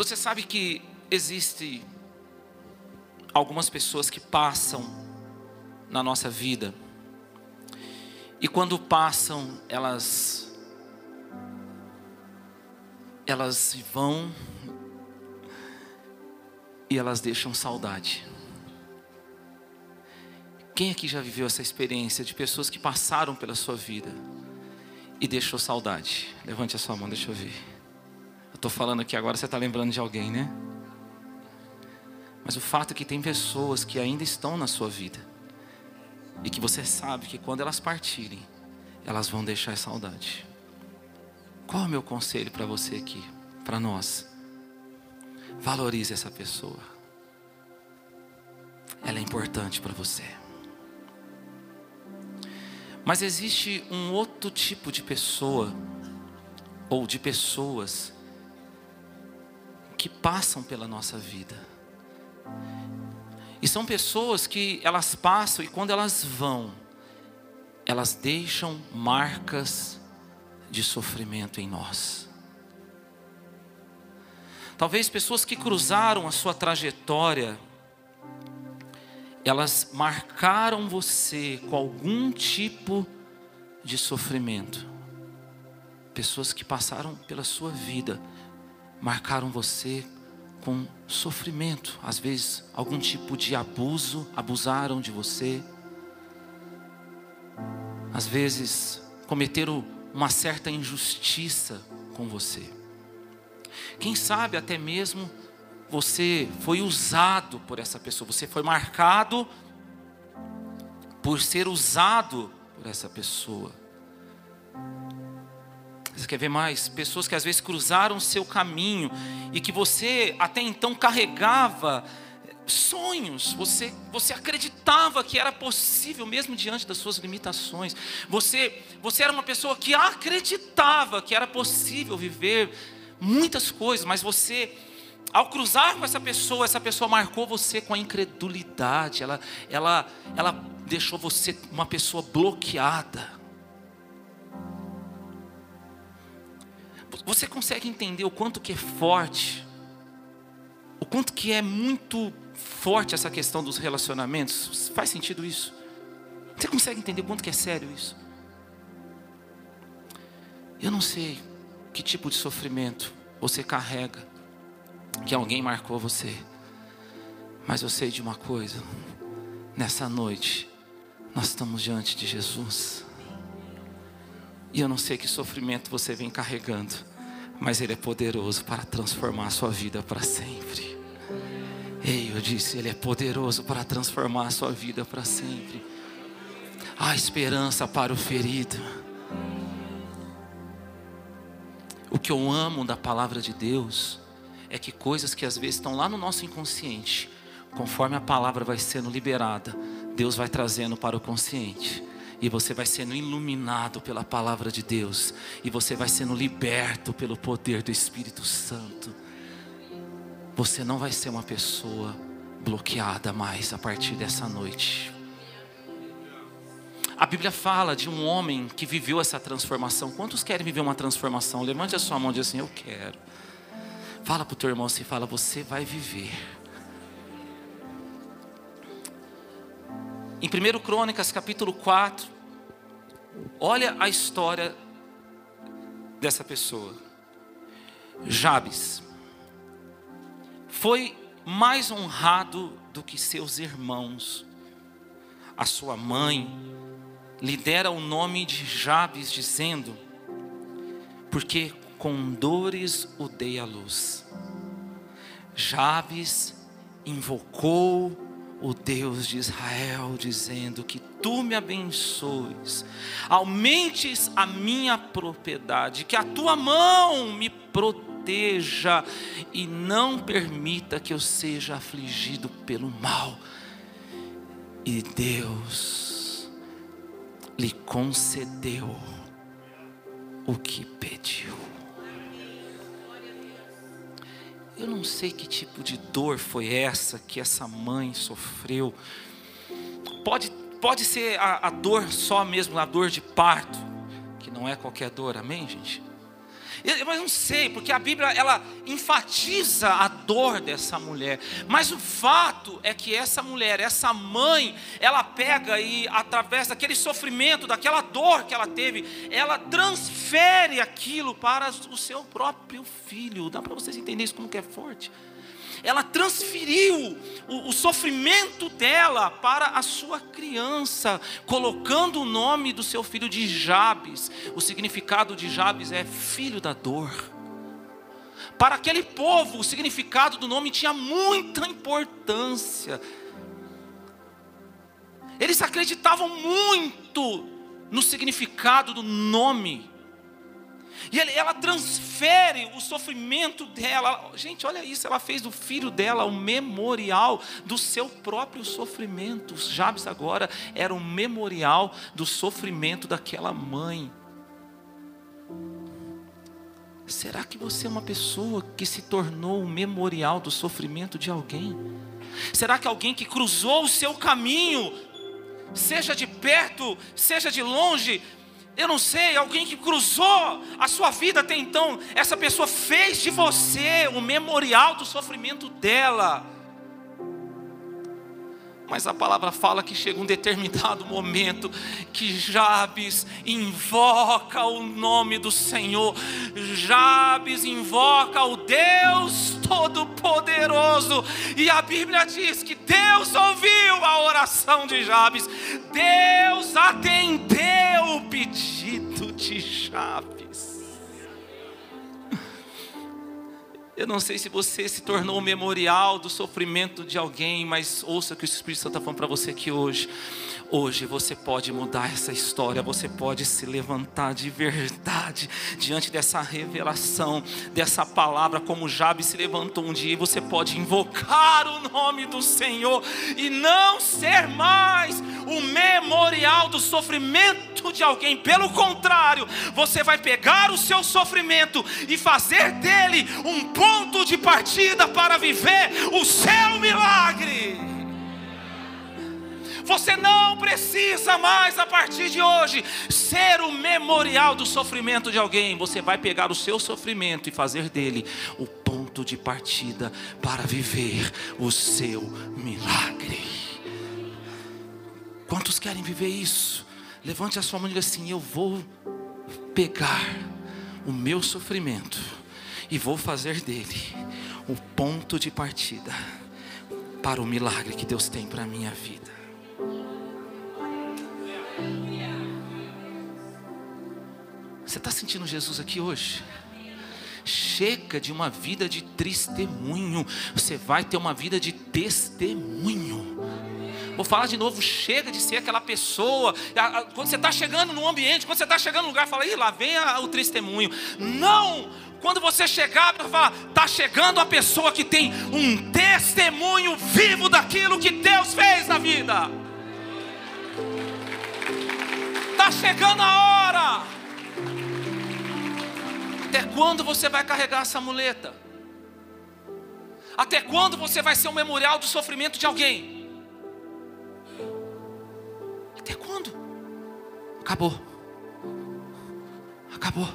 Você sabe que existe algumas pessoas que passam na nossa vida e quando passam, elas elas vão e elas deixam saudade. Quem aqui já viveu essa experiência de pessoas que passaram pela sua vida e deixou saudade? Levante a sua mão, deixa eu ver. Estou falando aqui agora, você está lembrando de alguém, né? Mas o fato é que tem pessoas que ainda estão na sua vida e que você sabe que quando elas partirem, elas vão deixar saudade. Qual é o meu conselho para você aqui, para nós? Valorize essa pessoa. Ela é importante para você. Mas existe um outro tipo de pessoa, ou de pessoas, que passam pela nossa vida. E são pessoas que elas passam e quando elas vão, elas deixam marcas de sofrimento em nós. Talvez pessoas que cruzaram a sua trajetória, elas marcaram você com algum tipo de sofrimento. Pessoas que passaram pela sua vida, marcaram você com sofrimento, às vezes algum tipo de abuso, abusaram de você. Às vezes cometeram uma certa injustiça com você. Quem sabe até mesmo você foi usado por essa pessoa, você foi marcado por ser usado por essa pessoa. Você quer ver mais? Pessoas que às vezes cruzaram o seu caminho e que você até então carregava sonhos, você, você acreditava que era possível, mesmo diante das suas limitações. Você, você era uma pessoa que acreditava que era possível viver muitas coisas, mas você, ao cruzar com essa pessoa, essa pessoa marcou você com a incredulidade, ela, ela, ela deixou você uma pessoa bloqueada. Você consegue entender o quanto que é forte, o quanto que é muito forte essa questão dos relacionamentos? Faz sentido isso? Você consegue entender o quanto que é sério isso? Eu não sei que tipo de sofrimento você carrega, que alguém marcou você, mas eu sei de uma coisa: nessa noite, nós estamos diante de Jesus. E eu não sei que sofrimento você vem carregando, mas Ele é poderoso para transformar a sua vida para sempre. Ei, eu disse, Ele é poderoso para transformar a sua vida para sempre. Há esperança para o ferido. O que eu amo da palavra de Deus é que coisas que às vezes estão lá no nosso inconsciente, conforme a palavra vai sendo liberada, Deus vai trazendo para o consciente. E você vai sendo iluminado pela palavra de Deus. E você vai sendo liberto pelo poder do Espírito Santo. Você não vai ser uma pessoa bloqueada mais a partir dessa noite. A Bíblia fala de um homem que viveu essa transformação. Quantos querem viver uma transformação? Levante a sua mão e diz assim: Eu quero. Fala para o teu irmão assim: Fala, você vai viver. Em 1 Crônicas, capítulo 4, olha a história dessa pessoa. Jabes foi mais honrado do que seus irmãos. A sua mãe lhe dera o nome de Jabes, dizendo: Porque com dores o dei à luz. Jabes invocou o Deus de Israel, dizendo: Que tu me abençoes, aumentes a minha propriedade, que a tua mão me proteja e não permita que eu seja afligido pelo mal. E Deus lhe concedeu o que pediu. Eu não sei que tipo de dor foi essa que essa mãe sofreu. Pode, pode ser a, a dor só mesmo, a dor de parto, que não é qualquer dor, amém, gente? Mas não sei, porque a Bíblia ela enfatiza a dor dessa mulher. Mas o fato é que essa mulher, essa mãe, ela pega e através daquele sofrimento, daquela dor que ela teve, ela transfere aquilo para o seu próprio filho. Dá para vocês entenderem isso como que é forte? Ela transferiu o, o, sofrimento dela para a sua criança, colocando o nome do seu filho de Jabes. O significado de Jabes é filho da dor. Para aquele povo, o significado do nome tinha muita importância. Eles acreditavam muito no significado do nome. E ela transfere o sofrimento dela. Gente, olha isso, ela fez do filho dela o memorial do seu próprio sofrimento. Jabes agora era um memorial do sofrimento daquela mãe. Será que você é uma pessoa que se tornou um memorial do sofrimento de alguém? Será que alguém que cruzou o seu caminho, seja de perto, seja de longe, eu não sei, alguém que cruzou a sua vida até então, essa pessoa fez de você o memorial do sofrimento dela. Mas a palavra fala que chega um determinado momento que Jabes invoca o nome do Senhor. Jabes invoca o Deus Todo-Poderoso. E a Bíblia diz que Deus ouviu a oração de Jabes. Deus atendeu o pedido de Jabes. Eu não sei se você se tornou um memorial do sofrimento de alguém, mas ouça que o Espírito Santo está falando para você aqui hoje. Hoje você pode mudar essa história, você pode se levantar de verdade diante dessa revelação, dessa palavra, como Jabe se levantou um dia, e você pode invocar o nome do Senhor e não ser mais o memorial do sofrimento de alguém, pelo contrário, você vai pegar o seu sofrimento e fazer dele um ponto de partida para viver o seu milagre. Você não precisa mais, a partir de hoje, ser o memorial do sofrimento de alguém. Você vai pegar o seu sofrimento e fazer dele o ponto de partida para viver o seu milagre. Quantos querem viver isso? Levante a sua mão e diga assim: Eu vou pegar o meu sofrimento e vou fazer dele o ponto de partida para o milagre que Deus tem para a minha vida. Você está sentindo Jesus aqui hoje? Chega de uma vida de testemunho, você vai ter uma vida de testemunho. Vou falar de novo, chega de ser aquela pessoa. Quando você está chegando no ambiente, quando você está chegando no lugar, fala, Ih, lá vem o testemunho. Não! Quando você chegar, fala, está chegando a pessoa que tem um testemunho vivo daquilo que Deus fez na vida. Está chegando a hora. Até quando você vai carregar essa muleta? Até quando você vai ser um memorial do sofrimento de alguém? Até quando? Acabou. Acabou.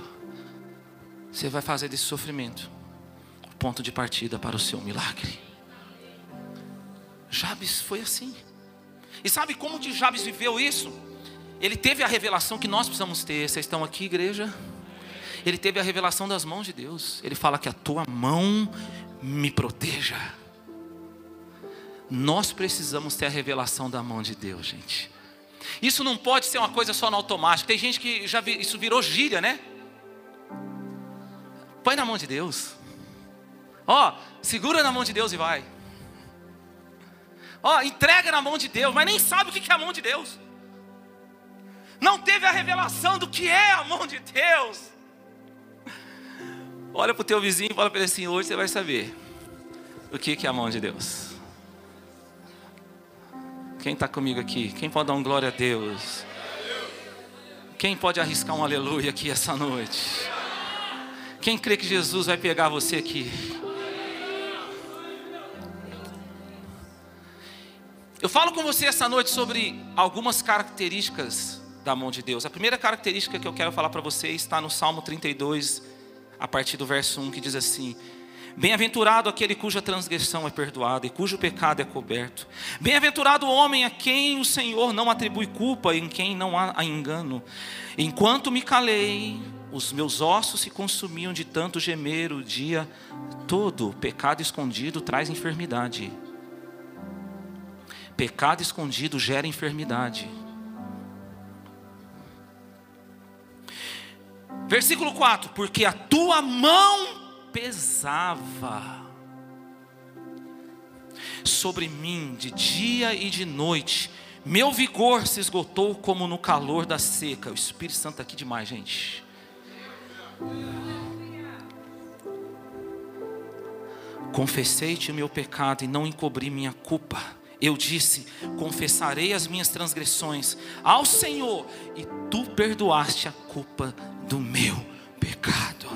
Você vai fazer desse sofrimento o ponto de partida para o seu milagre. Jabes foi assim. E sabe como que Jabes viveu isso? Ele teve a revelação que nós precisamos ter. Vocês estão aqui, igreja? Ele teve a revelação das mãos de Deus. Ele fala que a tua mão me proteja. Nós precisamos ter a revelação da mão de Deus, gente. Isso não pode ser uma coisa só no automático. Tem gente que já vi, isso virou gíria, né? Põe na mão de Deus. Ó, segura na mão de Deus e vai. Ó, entrega na mão de Deus, mas nem sabe o que é a mão de Deus. Não teve a revelação do que é a mão de Deus. Olha para o teu vizinho e fala para ele assim: hoje você vai saber o que é a mão de Deus. Quem está comigo aqui? Quem pode dar um glória a Deus? Quem pode arriscar um aleluia aqui essa noite? Quem crê que Jesus vai pegar você aqui? Eu falo com você essa noite sobre algumas características da mão de Deus. A primeira característica que eu quero falar para você está no Salmo 32, a partir do verso 1, que diz assim: Bem-aventurado aquele cuja transgressão é perdoada e cujo pecado é coberto. Bem-aventurado o homem a quem o Senhor não atribui culpa e em quem não há engano. Enquanto me calei, os meus ossos se consumiam de tanto gemer o dia todo. Pecado escondido traz enfermidade. Pecado escondido gera enfermidade. Versículo 4: Porque a tua mão pesava sobre mim de dia e de noite. Meu vigor se esgotou como no calor da seca. O Espírito Santo está aqui demais, gente. Confessei-te o meu pecado e não encobri minha culpa. Eu disse: Confessarei as minhas transgressões ao Senhor, e tu perdoaste a culpa do meu pecado.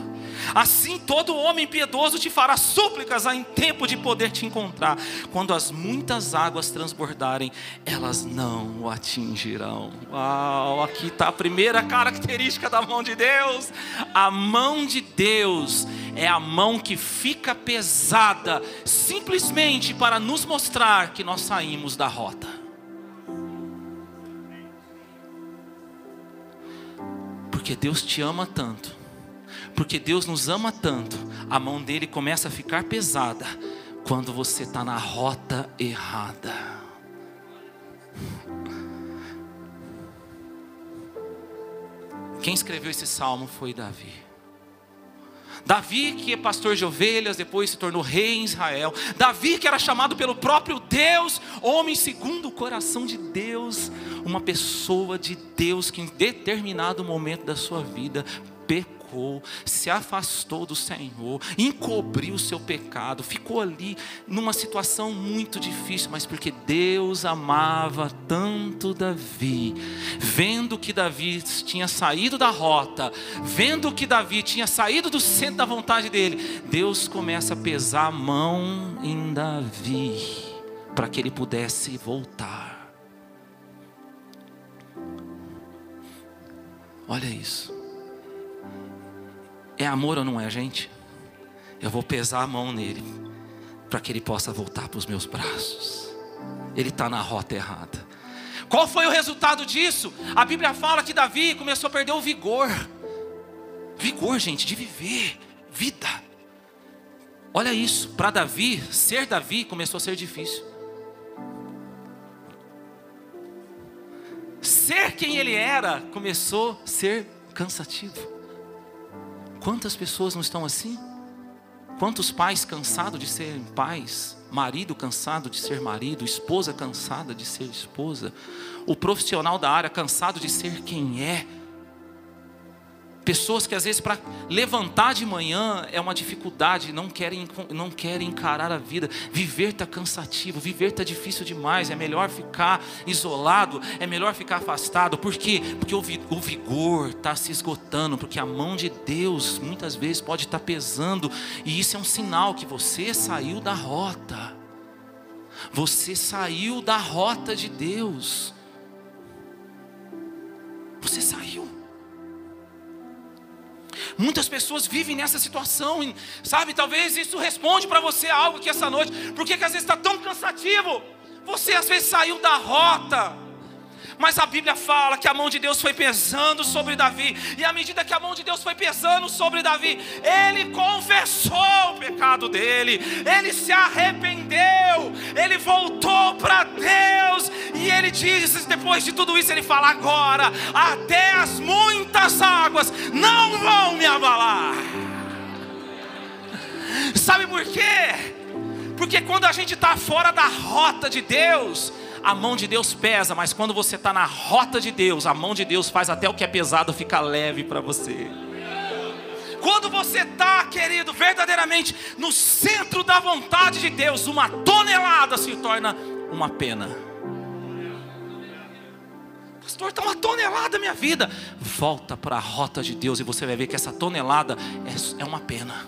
Assim todo homem piedoso te fará súplicas em tempo de poder te encontrar. Quando as muitas águas transbordarem, elas não o atingirão. Uau, aqui está a primeira característica da mão de Deus. A mão de Deus é a mão que fica pesada simplesmente para nos mostrar que nós saímos da rota. Porque Deus te ama tanto porque Deus nos ama tanto, a mão dele começa a ficar pesada quando você está na rota errada. Quem escreveu esse salmo foi Davi. Davi, que é pastor de ovelhas, depois se tornou rei em Israel. Davi, que era chamado pelo próprio Deus, homem segundo o coração de Deus, uma pessoa de Deus que em determinado momento da sua vida pecou pecou, se afastou do Senhor, encobriu o seu pecado, ficou ali numa situação muito difícil, mas porque Deus amava tanto Davi, vendo que Davi tinha saído da rota, vendo que Davi tinha saído do centro da vontade dele, Deus começa a pesar a mão em Davi, para que ele pudesse voltar. Olha isso. É amor ou não é, gente? Eu vou pesar a mão nele, para que ele possa voltar para os meus braços. Ele está na rota errada. Qual foi o resultado disso? A Bíblia fala que Davi começou a perder o vigor. Vigor, gente, de viver, vida. Olha isso, para Davi, ser Davi começou a ser difícil. Ser quem ele era começou a ser cansativo. Quantas pessoas não estão assim? Quantos pais cansados de serem pais, marido cansado de ser marido, esposa cansada de ser esposa, o profissional da área cansado de ser quem é, Pessoas que às vezes para levantar de manhã é uma dificuldade, não querem, não querem encarar a vida. Viver está cansativo, viver está difícil demais. É melhor ficar isolado, é melhor ficar afastado. Por quê? Porque o vigor está se esgotando, porque a mão de Deus muitas vezes pode estar tá pesando, e isso é um sinal que você saiu da rota. Você saiu da rota de Deus. Você saiu. Muitas pessoas vivem nessa situação, sabe? Talvez isso responde para você algo aqui essa noite. Por que às vezes está tão cansativo? Você às vezes saiu da rota. Mas a Bíblia fala que a mão de Deus foi pesando sobre Davi, e à medida que a mão de Deus foi pesando sobre Davi, ele confessou o pecado dele, ele se arrependeu, ele voltou para Deus, e ele diz, depois de tudo isso, ele fala: agora, até as muitas águas não vão me abalar. Sabe por quê? Porque quando a gente está fora da rota de Deus, a mão de Deus pesa, mas quando você está na rota de Deus, a mão de Deus faz até o que é pesado ficar leve para você. Quando você está, querido, verdadeiramente no centro da vontade de Deus, uma tonelada se torna uma pena. Pastor, está uma tonelada minha vida. Volta para a rota de Deus e você vai ver que essa tonelada é, é uma pena.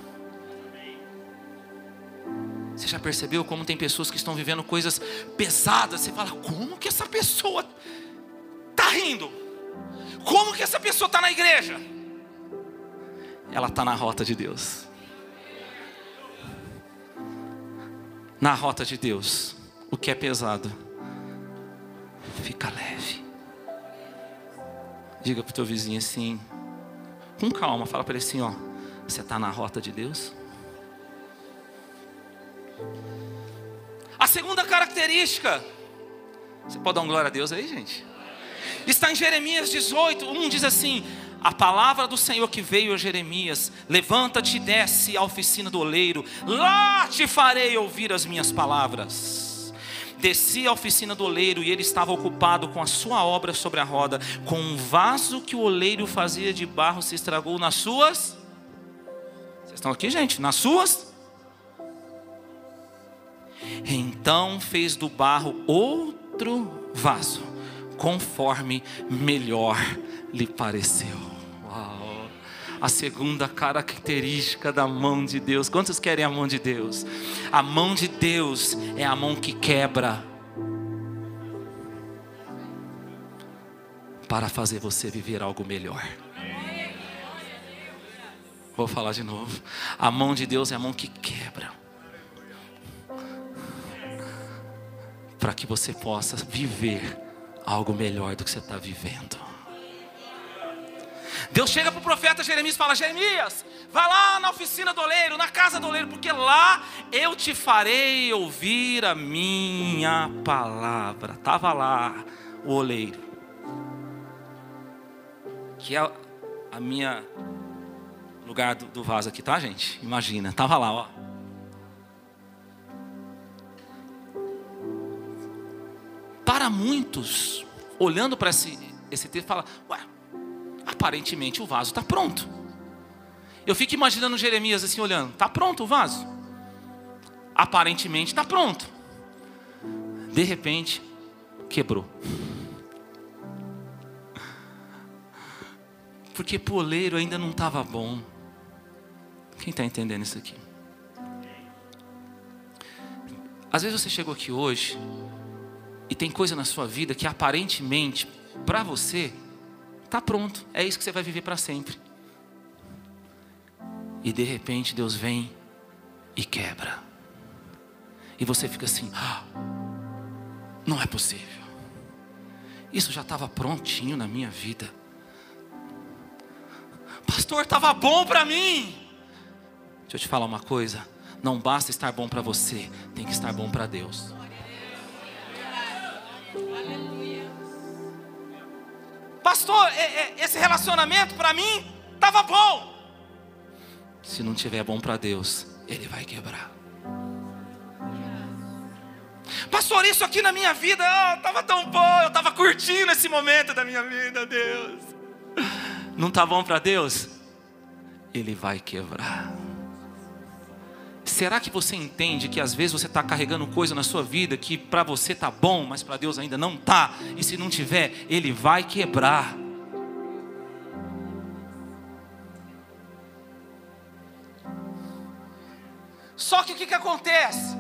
Você já percebeu como tem pessoas que estão vivendo coisas pesadas? Você fala, como que essa pessoa está rindo? Como que essa pessoa está na igreja? ela está na rota de Deus. Na rota de Deus, o que é pesado fica leve. Diga para o teu vizinho assim, com calma, fala para ele assim: ó, você está na rota de Deus? A segunda característica, você pode dar um glória a Deus aí, gente? Está em Jeremias 18, 1 diz assim: a palavra do Senhor que veio a Jeremias: Levanta-te e desce à oficina do oleiro, lá te farei ouvir as minhas palavras. Desci à oficina do oleiro e ele estava ocupado com a sua obra sobre a roda, com um vaso que o oleiro fazia de barro se estragou nas suas. Vocês estão aqui, gente? Nas suas? Então fez do barro outro vaso, conforme melhor lhe pareceu. A segunda característica da mão de Deus. Quantos querem a mão de Deus? A mão de Deus é a mão que quebra. Para fazer você viver algo melhor. Vou falar de novo. A mão de Deus é a mão que quebra. Para que você possa viver algo melhor do que você está vivendo. Deus chega para o profeta Jeremias e fala: Jeremias, vá lá na oficina do oleiro, na casa do oleiro, porque lá eu te farei ouvir a minha palavra. Estava lá o oleiro, que é a minha lugar do, do vaso aqui, tá, gente? Imagina, estava lá, ó. Para muitos, olhando para esse, esse texto, fala: aparentemente o vaso está pronto. Eu fico imaginando Jeremias assim olhando, está pronto o vaso? Aparentemente está pronto. De repente, quebrou. Porque poleiro ainda não estava bom. Quem está entendendo isso aqui? Às vezes você chegou aqui hoje e tem coisa na sua vida que aparentemente, para você, Está pronto, é isso que você vai viver para sempre. E de repente Deus vem e quebra. E você fica assim: ah, não é possível. Isso já estava prontinho na minha vida. Pastor, estava bom para mim. Deixa eu te falar uma coisa: não basta estar bom para você, tem que estar bom para Deus. Pastor, é, é, esse relacionamento para mim estava bom. Se não tiver bom para Deus, ele vai quebrar. Pastor, isso aqui na minha vida estava oh, tão bom, eu estava curtindo esse momento da minha vida, Deus. Não está bom para Deus? Ele vai quebrar. Será que você entende que às vezes você está carregando coisa na sua vida que para você está bom, mas para Deus ainda não está? E se não tiver, Ele vai quebrar. Só que o que, que acontece?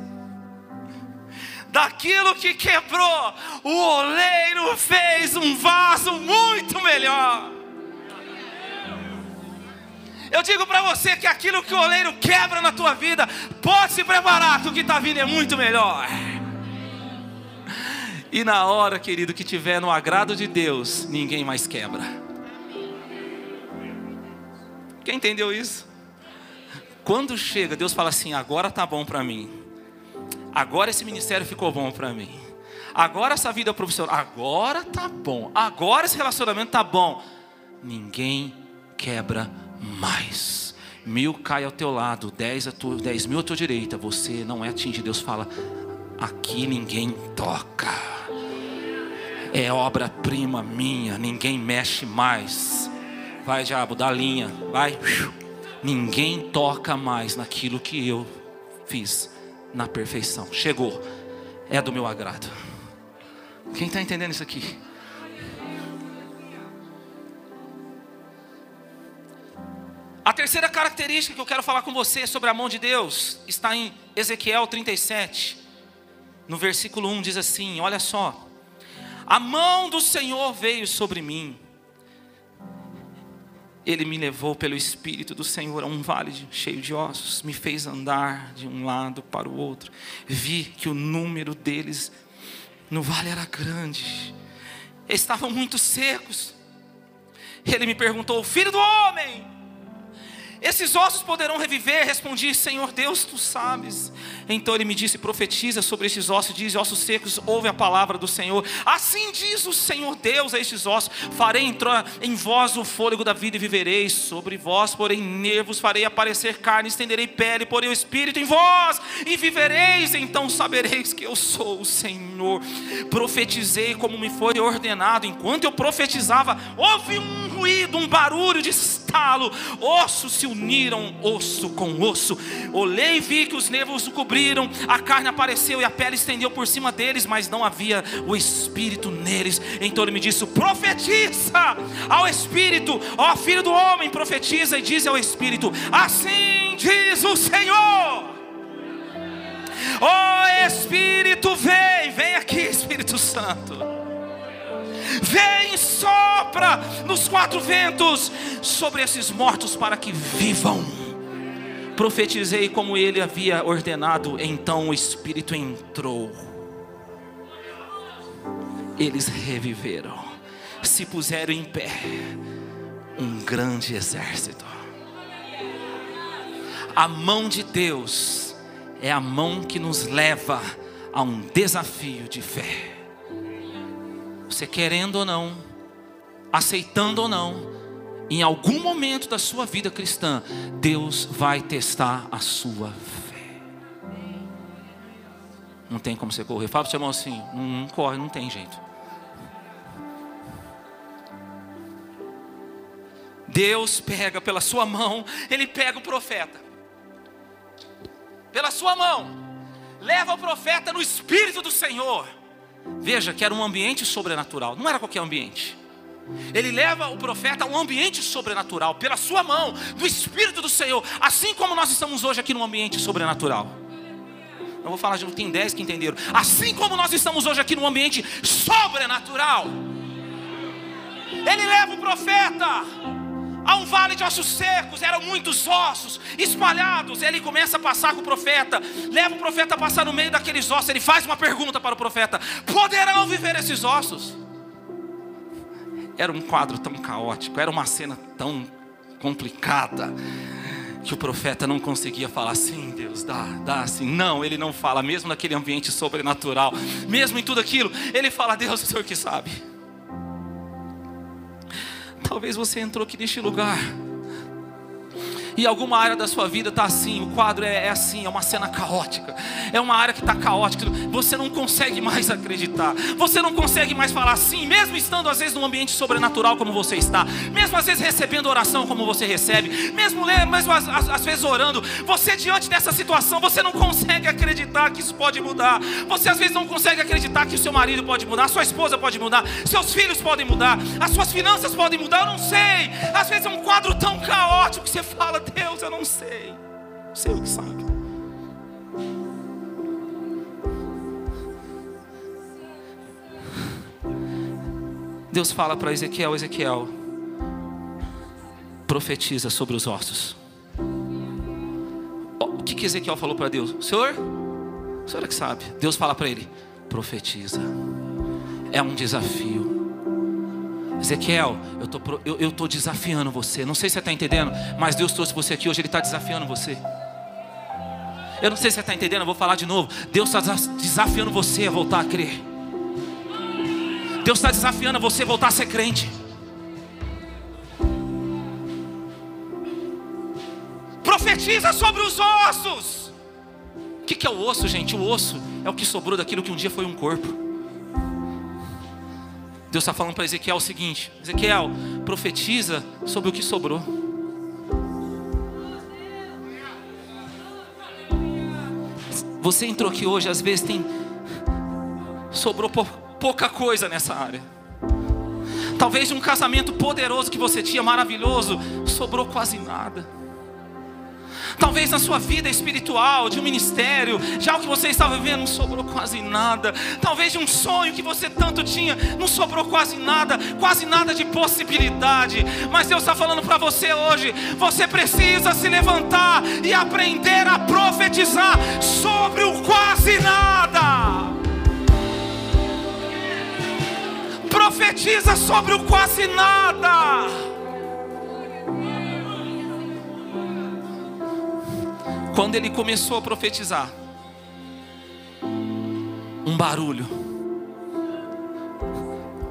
Daquilo que quebrou, o oleiro fez um vaso muito melhor. Eu digo para você que aquilo que o oleiro quebra na tua vida, pode se preparar, que o que está vindo é muito melhor. E na hora, querido, que tiver no agrado de Deus, ninguém mais quebra. Quem entendeu isso? Quando chega, Deus fala assim: agora tá bom para mim. Agora esse ministério ficou bom para mim. Agora essa vida profissional, agora tá bom. Agora esse relacionamento tá bom. Ninguém quebra mais. Mil cai ao teu lado, dez, a tua, dez mil à tua direita, você não é atingido. Deus fala: aqui ninguém toca. É obra-prima minha, ninguém mexe mais. Vai, diabo, dá linha, vai. Ninguém toca mais naquilo que eu fiz na perfeição. Chegou, é do meu agrado. Quem está entendendo isso aqui? A terceira característica que eu quero falar com você sobre a mão de Deus está em Ezequiel 37, no versículo 1 diz assim: Olha só, a mão do Senhor veio sobre mim, Ele me levou pelo Espírito do Senhor a um vale cheio de ossos, me fez andar de um lado para o outro. Vi que o número deles no vale era grande, estavam muito secos. Ele me perguntou: Filho do homem, esses ossos poderão reviver? Respondi: Senhor Deus, tu sabes. Então ele me disse: Profetiza sobre estes ossos, diz: Ossos secos, ouve a palavra do Senhor. Assim diz o Senhor Deus a estes ossos: Farei entrar em vós o fôlego da vida e vivereis. Sobre vós, porém, nervos, farei aparecer carne, estenderei pele, porém o espírito em vós e vivereis. Então sabereis que eu sou o Senhor. Profetizei como me foi ordenado. Enquanto eu profetizava, houve um ruído, um barulho de estalo. Ossos se uniram, osso com osso. Olhei e vi que os nervos o cobriram, a carne apareceu e a pele estendeu por cima deles, mas não havia o espírito neles. Então ele me disse: profetiza ao espírito, ó filho do homem, profetiza e diz ao espírito: assim diz o Senhor. Ó oh, Espírito, vem, vem aqui, Espírito Santo. Vem, sopra nos quatro ventos sobre esses mortos para que vivam. Profetizei como ele havia ordenado, então o Espírito entrou. Eles reviveram, se puseram em pé, um grande exército. A mão de Deus é a mão que nos leva a um desafio de fé. Você querendo ou não, aceitando ou não, em algum momento da sua vida cristã, Deus vai testar a sua fé. Não tem como você correr. Fala para o seu irmão assim: não, não corre, não tem jeito. Deus pega pela sua mão, Ele pega o profeta, pela sua mão, leva o profeta no Espírito do Senhor. Veja que era um ambiente sobrenatural, não era qualquer ambiente. Ele leva o profeta a um ambiente sobrenatural, pela sua mão, do Espírito do Senhor, assim como nós estamos hoje aqui num ambiente sobrenatural. Não vou falar de novo, tem dez que entenderam. Assim como nós estamos hoje aqui num ambiente sobrenatural. Ele leva o profeta a um vale de ossos secos, eram muitos ossos espalhados. Ele começa a passar com o profeta, leva o profeta a passar no meio daqueles ossos. Ele faz uma pergunta para o profeta: Poderão viver esses ossos? Era um quadro tão caótico, era uma cena tão complicada que o profeta não conseguia falar assim, Deus, dá, dá assim. Não, ele não fala, mesmo naquele ambiente sobrenatural, mesmo em tudo aquilo, ele fala, Deus, o Senhor que sabe. Talvez você entrou aqui neste lugar e alguma área da sua vida está assim, o quadro é, é, assim, é uma cena caótica, é uma área que está caótica, você não consegue mais acreditar, você não consegue mais falar assim, mesmo estando às vezes num ambiente sobrenatural como você está, mesmo às vezes recebendo oração como você recebe, mesmo, mesmo às, às, às vezes orando, você diante dessa situação, você não consegue acreditar que isso pode mudar, você às vezes não consegue acreditar que o seu marido pode mudar, sua esposa pode mudar, seus filhos podem mudar, as suas finanças podem mudar, eu não sei, às vezes é um quadro tão caótico que você fala, Deus, eu não sei. O que sabe. Deus fala para Ezequiel: Ezequiel, profetiza sobre os ossos. O que, que Ezequiel falou para Deus? Senhor, o senhor é que sabe. Deus fala para ele: profetiza. É um desafio. Ezequiel, eu tô, estou eu, tô desafiando você. Não sei se você está entendendo, mas Deus trouxe você aqui hoje, Ele está desafiando você. Eu não sei se você está entendendo, eu vou falar de novo. Deus está desafiando você a voltar a crer. Deus está desafiando você a voltar a ser crente. Profetiza sobre os ossos. O que, que é o osso, gente? O osso é o que sobrou daquilo que um dia foi um corpo. Deus está falando para Ezequiel o seguinte: Ezequiel, profetiza sobre o que sobrou. Você entrou aqui hoje, às vezes tem sobrou pouca coisa nessa área. Talvez de um casamento poderoso que você tinha, maravilhoso, sobrou quase nada. Talvez na sua vida espiritual, de um ministério, de algo que você estava vivendo, não sobrou quase nada. Talvez de um sonho que você tanto tinha, não sobrou quase nada, quase nada de possibilidade. Mas Deus está falando para você hoje: você precisa se levantar e aprender a profetizar sobre o quase nada. Profetiza sobre o quase nada. Quando ele começou a profetizar, um barulho,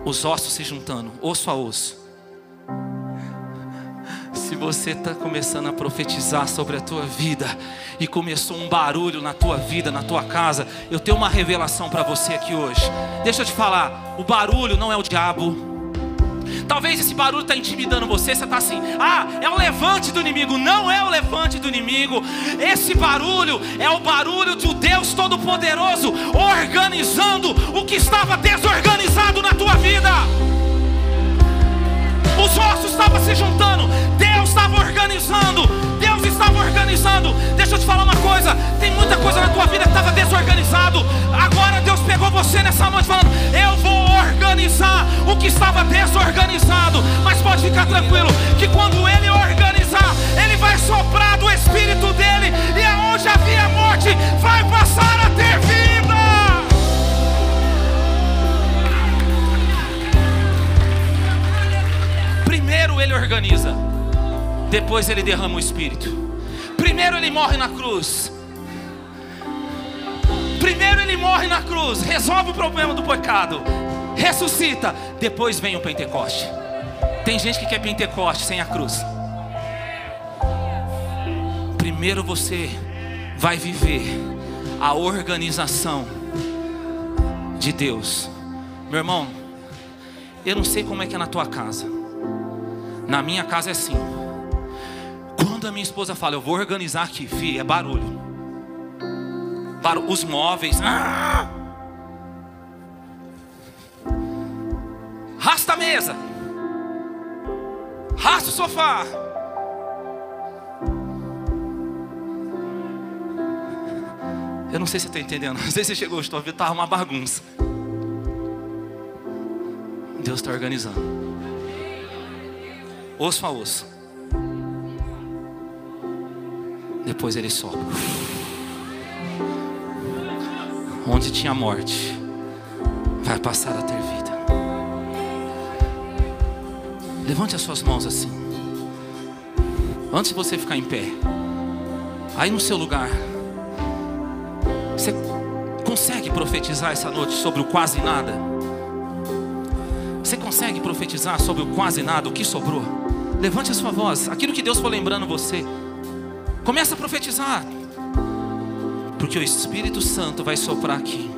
os ossos se juntando, osso a osso. Se você está começando a profetizar sobre a tua vida e começou um barulho na tua vida, na tua casa, eu tenho uma revelação para você aqui hoje. Deixa eu te falar, o barulho não é o diabo. Talvez esse barulho está intimidando você. Você está assim, ah, é o levante do inimigo. Não é o levante do inimigo. Esse barulho é o barulho do Deus Todo-Poderoso organizando o que estava desorganizado na tua vida. Os ossos estavam se juntando, Deus estava organizando, Deus estava organizando. Deixa eu te falar uma coisa: tem muita coisa na tua vida que estava desorganizado. Agora Deus pegou você nessa noite falando: Eu vou organizar o que estava desorganizado. Mas pode ficar tranquilo que quando Ele organizar, Ele vai soprar do Espírito dele e aonde havia morte vai passar a ter vida. Primeiro ele organiza, depois ele derrama o Espírito. Primeiro ele morre na cruz. Primeiro ele morre na cruz, resolve o problema do pecado, ressuscita, depois vem o Pentecoste. Tem gente que quer Pentecoste sem a cruz. Primeiro você vai viver a organização de Deus. Meu irmão, eu não sei como é que é na tua casa. Na minha casa é assim. Quando a minha esposa fala, eu vou organizar aqui, fi, é barulho. Para os móveis. Ah! Rasta a mesa. Rasta o sofá. Eu não sei se você está entendendo. Às vezes você chegou, estou vendo, estava uma bagunça. Deus está organizando osso a osso. Depois ele sobe. Onde tinha morte, vai passar a ter Levante as suas mãos assim. Antes de você ficar em pé, aí no seu lugar, você consegue profetizar essa noite sobre o quase nada? Você consegue profetizar sobre o quase nada, o que sobrou? Levante a sua voz, aquilo que Deus for lembrando você. Começa a profetizar. Porque o Espírito Santo vai soprar aqui.